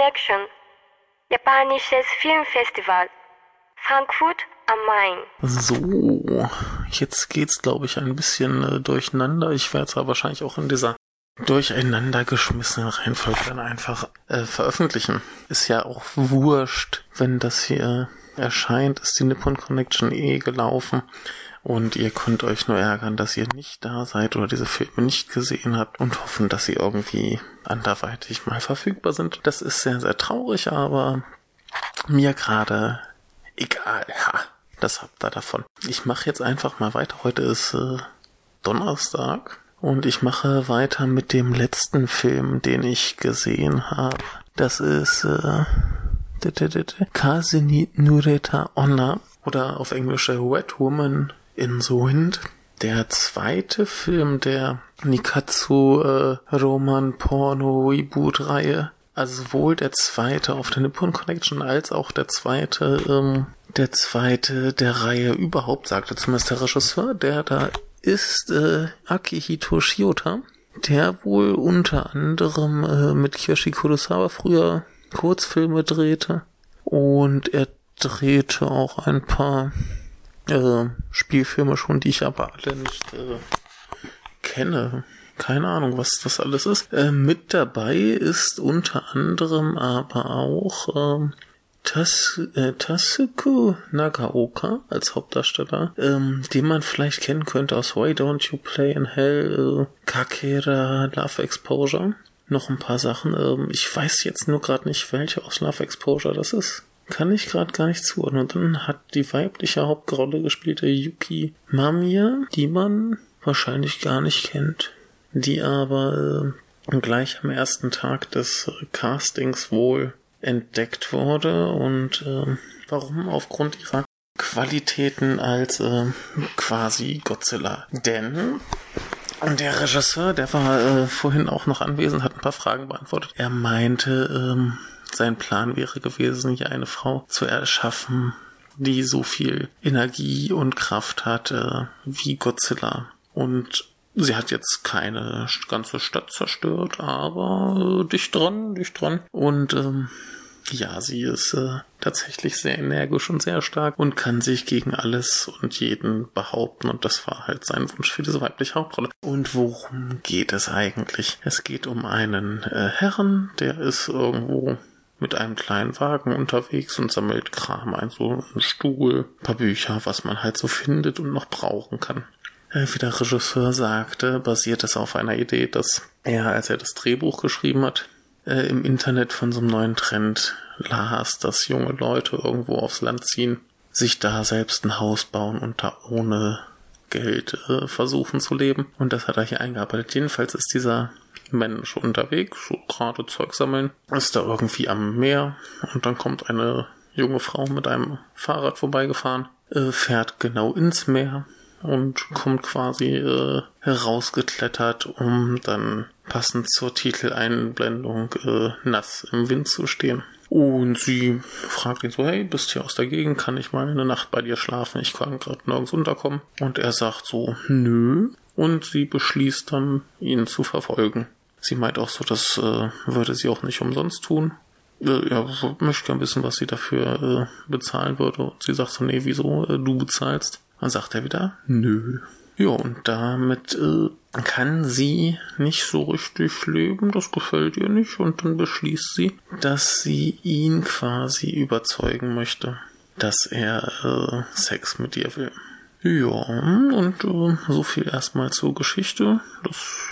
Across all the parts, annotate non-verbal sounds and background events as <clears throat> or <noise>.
Connection, japanisches Filmfestival, Frankfurt am Main. So, jetzt geht's, glaube ich, ein bisschen äh, durcheinander. Ich werde zwar wahrscheinlich auch in dieser durcheinander geschmissenen Reihenfolge dann einfach äh, veröffentlichen. Ist ja auch wurscht, wenn das hier erscheint, ist die Nippon Connection eh gelaufen. Und ihr könnt euch nur ärgern, dass ihr nicht da seid oder diese Filme nicht gesehen habt und hoffen, dass sie irgendwie anderweitig mal verfügbar sind. Das ist sehr, sehr traurig, aber mir gerade egal. Ha, das habt ihr davon. Ich mache jetzt einfach mal weiter. Heute ist äh, Donnerstag und ich mache weiter mit dem letzten Film, den ich gesehen habe. Das ist äh, Kasini Nureta Onna oder auf Englisch Wet Woman in the Wind. Der zweite Film der Nikatsu äh, Roman Porno Reboot Reihe. Also sowohl der zweite auf der Nippon Connection als auch der zweite, ähm, der zweite der Reihe überhaupt, sagte zumindest der Regisseur, der da ist äh, Akihito Shiota, der wohl unter anderem äh, mit Kiyoshi Kurosawa früher Kurzfilme drehte und er drehte auch ein paar äh, Spielfilme schon, die ich aber alle nicht äh, kenne. Keine Ahnung, was das alles ist. Äh, mit dabei ist unter anderem aber auch äh, Tas äh, Tasuku Nagaoka als Hauptdarsteller, ähm, den man vielleicht kennen könnte aus Why Don't You Play in Hell, äh, Kakera, Love Exposure. Noch ein paar Sachen. Ähm, ich weiß jetzt nur gerade nicht, welche aus Love Exposure das ist kann ich gerade gar nicht zuordnen. Und dann hat die weibliche Hauptrolle gespielte Yuki Mamiya, die man wahrscheinlich gar nicht kennt, die aber äh, gleich am ersten Tag des äh, Castings wohl entdeckt wurde und äh, warum aufgrund ihrer Qualitäten als äh, quasi Godzilla. Denn der Regisseur, der war äh, vorhin auch noch anwesend, hat ein paar Fragen beantwortet. Er meinte, ähm, sein Plan wäre gewesen, hier eine Frau zu erschaffen, die so viel Energie und Kraft hatte wie Godzilla. Und sie hat jetzt keine ganze Stadt zerstört, aber äh, dicht dran, dicht dran. Und ähm, ja, sie ist äh, tatsächlich sehr energisch und sehr stark und kann sich gegen alles und jeden behaupten. Und das war halt sein Wunsch für diese weibliche Hauptrolle. Und worum geht es eigentlich? Es geht um einen äh, Herren, der ist irgendwo mit einem kleinen Wagen unterwegs und sammelt Kram ein, so ein Stuhl, paar Bücher, was man halt so findet und noch brauchen kann. Äh, wie der Regisseur sagte, basiert es auf einer Idee, dass er, als er das Drehbuch geschrieben hat, äh, im Internet von so einem neuen Trend las, dass junge Leute irgendwo aufs Land ziehen, sich da selbst ein Haus bauen und da ohne Geld äh, versuchen zu leben. Und das hat er hier eingearbeitet. Jedenfalls ist dieser Mensch unterwegs, gerade Zeug sammeln, ist da irgendwie am Meer und dann kommt eine junge Frau mit einem Fahrrad vorbeigefahren, äh, fährt genau ins Meer und kommt quasi äh, herausgeklettert, um dann passend zur Titeleinblendung äh, nass im Wind zu stehen. Und sie fragt ihn so, hey, bist hier aus der Gegend, kann ich mal eine Nacht bei dir schlafen? Ich kann gerade nirgends unterkommen. Und er sagt so, nö. Und sie beschließt dann, ihn zu verfolgen. Sie meint auch so, das äh, würde sie auch nicht umsonst tun. Äh, ja, möchte gern wissen, was sie dafür äh, bezahlen würde. Und sie sagt so, nee, wieso, äh, du bezahlst? Dann sagt er wieder, nö. Ja, und damit äh, kann sie nicht so richtig leben, das gefällt ihr nicht, und dann beschließt sie, dass sie ihn quasi überzeugen möchte, dass er äh, Sex mit ihr will. Ja, und äh, so viel erstmal zur Geschichte. Das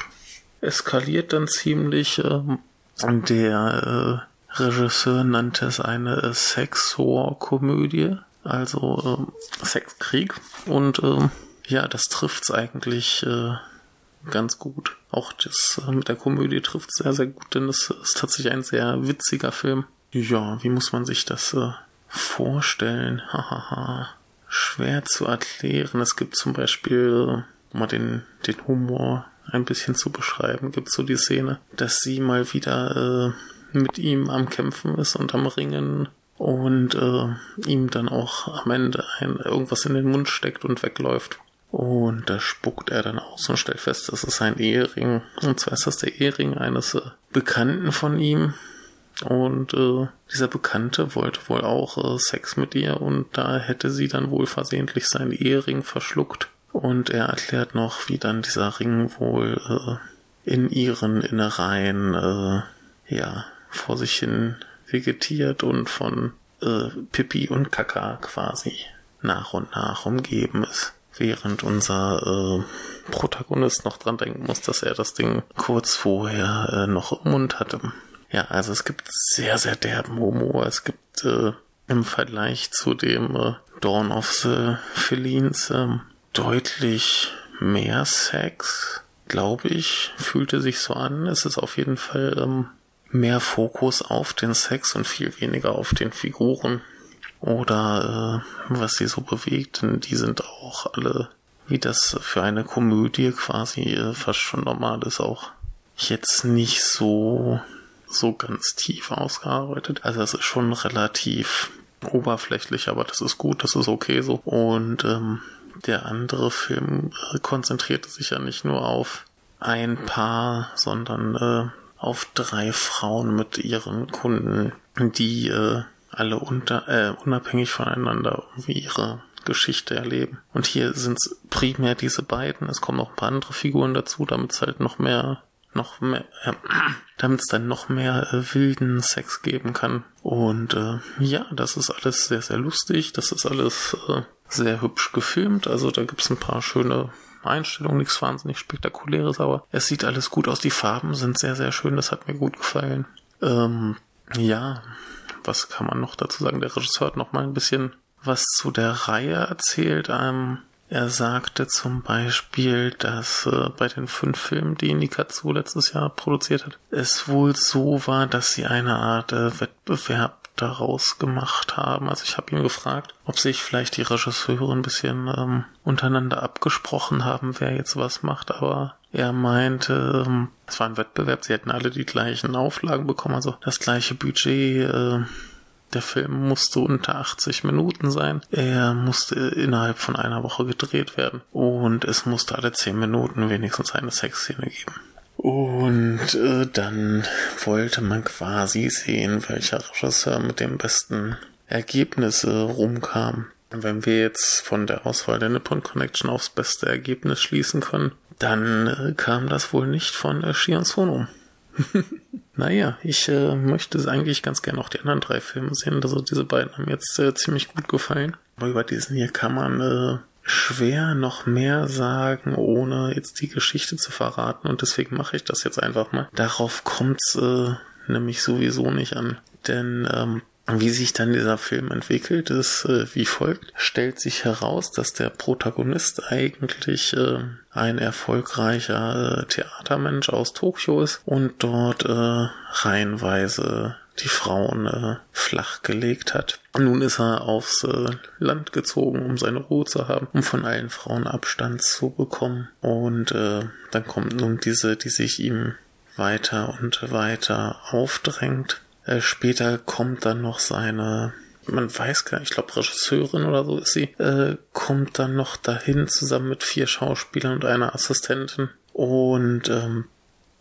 eskaliert dann ziemlich. Ähm, der äh, Regisseur nannte es eine äh, Sex-War-Komödie, also äh, Sexkrieg. Und äh, ja, das trifft's eigentlich äh, ganz gut. Auch das äh, mit der Komödie trifft sehr, sehr gut, denn es ist tatsächlich ein sehr witziger Film. Ja, wie muss man sich das äh, vorstellen? <laughs> Hahaha. Schwer zu erklären. Es gibt zum Beispiel äh, mal den, den Humor ein bisschen zu beschreiben, gibt so die Szene, dass sie mal wieder äh, mit ihm am Kämpfen ist und am Ringen und äh, ihm dann auch am Ende ein, irgendwas in den Mund steckt und wegläuft. Und da spuckt er dann aus und stellt fest, das ist ein Ehering. Und zwar ist das der Ehering eines äh, Bekannten von ihm, Und äh, dieser Bekannte wollte wohl auch äh, Sex mit ihr und da hätte sie dann wohl versehentlich seinen Ehering verschluckt. Und er erklärt noch, wie dann dieser Ring wohl äh, in ihren Innereien äh, ja vor sich hin vegetiert und von Pipi und Kaka quasi nach und nach umgeben ist. Während unser äh, Protagonist noch dran denken muss, dass er das Ding kurz vorher äh, noch im Mund hatte. Ja, also es gibt sehr, sehr derben Humor. Es gibt äh, im Vergleich zu dem äh, Dawn of the Felines äh, deutlich mehr Sex, glaube ich, fühlte sich so an. Es ist auf jeden Fall ähm, mehr Fokus auf den Sex und viel weniger auf den Figuren oder äh, was sie so bewegt, denn die sind auch alle, wie das für eine Komödie quasi äh, fast schon normal ist, auch jetzt nicht so so ganz tief ausgearbeitet. Also es ist schon relativ oberflächlich, aber das ist gut, das ist okay so. Und ähm, der andere Film äh, konzentrierte sich ja nicht nur auf ein Paar, sondern äh, auf drei Frauen mit ihren Kunden, die äh, alle unter, äh, unabhängig voneinander irgendwie ihre Geschichte erleben. Und hier sind es primär diese beiden. Es kommen noch ein paar andere Figuren dazu, damit es halt noch mehr, noch mehr, äh, <clears throat> damit es dann noch mehr äh, wilden Sex geben kann. Und äh, ja, das ist alles sehr, sehr lustig. Das ist alles äh, sehr hübsch gefilmt. Also da gibt's ein paar schöne Einstellungen, nichts wahnsinnig spektakuläres, aber es sieht alles gut aus. Die Farben sind sehr, sehr schön. Das hat mir gut gefallen. Ähm, ja, was kann man noch dazu sagen? Der Regisseur hat noch mal ein bisschen was zu der Reihe erzählt. Ähm, er sagte zum Beispiel, dass äh, bei den fünf Filmen, die Nikatsu letztes Jahr produziert hat, es wohl so war, dass sie eine Art äh, Wettbewerb daraus gemacht haben. Also ich habe ihn gefragt, ob sich vielleicht die Regisseure ein bisschen ähm, untereinander abgesprochen haben, wer jetzt was macht, aber er meinte, ähm, es war ein Wettbewerb, sie hätten alle die gleichen Auflagen bekommen, also das gleiche Budget. Äh, der Film musste unter 80 Minuten sein. Er musste innerhalb von einer Woche gedreht werden. Und es musste alle 10 Minuten wenigstens eine Sexszene geben. Und äh, dann wollte man quasi sehen, welcher Regisseur mit dem besten Ergebnisse rumkam. Wenn wir jetzt von der Auswahl der Nippon Connection aufs beste Ergebnis schließen können, dann äh, kam das wohl nicht von äh, Shion Sono. <laughs> naja, ich äh, möchte eigentlich ganz gerne auch die anderen drei Filme sehen. Also diese beiden haben jetzt äh, ziemlich gut gefallen. Aber über diesen hier kann man äh, schwer noch mehr sagen, ohne jetzt die Geschichte zu verraten. Und deswegen mache ich das jetzt einfach mal. Darauf kommt's äh, nämlich sowieso nicht an. Denn ähm, wie sich dann dieser Film entwickelt, ist äh, wie folgt. Stellt sich heraus, dass der Protagonist eigentlich äh, ein erfolgreicher äh, Theatermensch aus Tokio ist und dort äh, reihenweise die Frauen äh, flachgelegt hat. Nun ist er aufs äh, Land gezogen, um seine Ruhe zu haben, um von allen Frauen Abstand zu bekommen. Und äh, dann kommt nun diese, die sich ihm weiter und weiter aufdrängt. Äh, später kommt dann noch seine man weiß gar nicht, ich glaube Regisseurin oder so ist sie, äh, kommt dann noch dahin zusammen mit vier Schauspielern und einer Assistentin. Und ähm,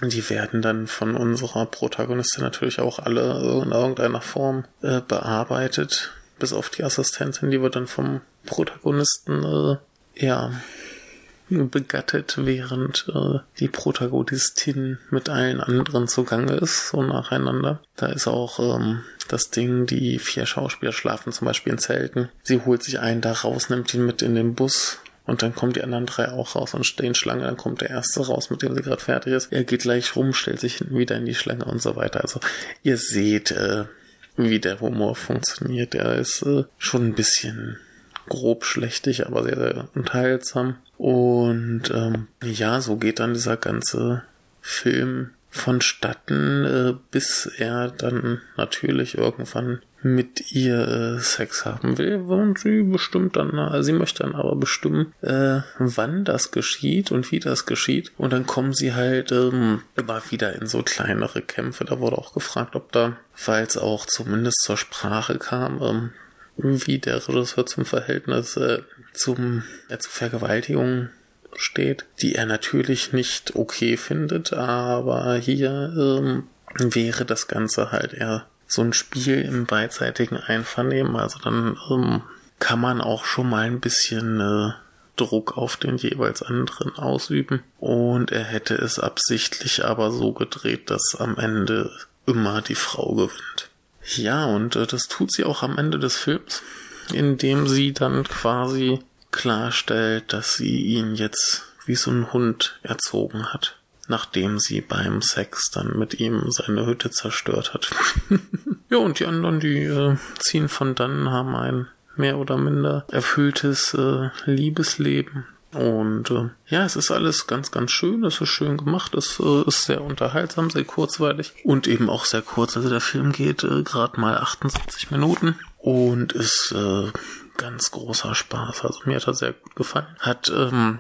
die werden dann von unserer Protagonistin natürlich auch alle in irgendeiner Form äh, bearbeitet, bis auf die Assistentin, die wird dann vom Protagonisten äh, ja begattet, während äh, die Protagonistin mit allen anderen zugange ist, so nacheinander. Da ist auch ähm, das Ding, die vier Schauspieler schlafen zum Beispiel in Zelten. Sie holt sich einen da raus, nimmt ihn mit in den Bus und dann kommen die anderen drei auch raus und stehen Schlange. Dann kommt der erste raus, mit dem sie gerade fertig ist. Er geht gleich rum, stellt sich hinten wieder in die Schlange und so weiter. Also ihr seht, äh, wie der Humor funktioniert. Er ist äh, schon ein bisschen grob schlechtig, aber sehr, sehr unterhaltsam. Und ähm, ja, so geht dann dieser ganze Film vonstatten, äh, bis er dann natürlich irgendwann mit ihr äh, Sex haben will und sie bestimmt dann, äh, sie möchte dann aber bestimmen, äh, wann das geschieht und wie das geschieht. Und dann kommen sie halt ähm, immer wieder in so kleinere Kämpfe. Da wurde auch gefragt, ob da, weil es auch zumindest zur Sprache kam, ähm, wie der Regisseur zum Verhältnis äh, zum, ja, zur Vergewaltigung steht, die er natürlich nicht okay findet, aber hier ähm, wäre das Ganze halt eher so ein Spiel im beidseitigen Einvernehmen. Also dann ähm, kann man auch schon mal ein bisschen äh, Druck auf den jeweils anderen ausüben. Und er hätte es absichtlich aber so gedreht, dass am Ende immer die Frau gewinnt. Ja, und äh, das tut sie auch am Ende des Films, indem sie dann quasi klarstellt, dass sie ihn jetzt wie so ein Hund erzogen hat, nachdem sie beim Sex dann mit ihm seine Hütte zerstört hat. <laughs> ja, und die anderen, die äh, ziehen von dann, haben ein mehr oder minder erfülltes äh, Liebesleben. Und äh, ja, es ist alles ganz, ganz schön, es ist schön gemacht, es äh, ist sehr unterhaltsam, sehr kurzweilig und eben auch sehr kurz. Also der Film geht äh, gerade mal 78 Minuten und ist äh, ganz großer Spaß. Also mir hat er sehr gut gefallen. Hat ähm,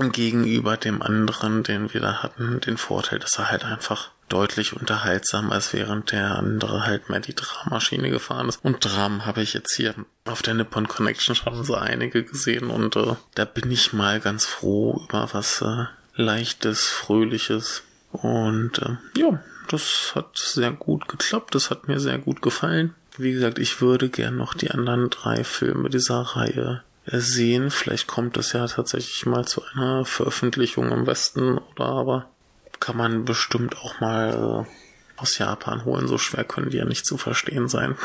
gegenüber dem anderen, den wir da hatten, den Vorteil, dass er halt einfach deutlich unterhaltsamer als während der andere halt mehr die Dramaschine gefahren ist. Und Dramen habe ich jetzt hier auf der Nippon Connection schon so einige gesehen und äh, da bin ich mal ganz froh über was äh, leichtes, fröhliches und äh, ja, das hat sehr gut geklappt, das hat mir sehr gut gefallen. Wie gesagt, ich würde gern noch die anderen drei Filme dieser Reihe sehen. Vielleicht kommt es ja tatsächlich mal zu einer Veröffentlichung im Westen oder aber kann man bestimmt auch mal äh, aus Japan holen. So schwer können die ja nicht zu verstehen sein.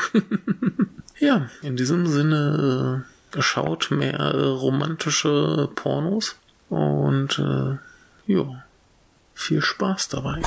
<laughs> ja, in diesem Sinne äh, schaut mehr äh, romantische Pornos und äh, ja, viel Spaß dabei.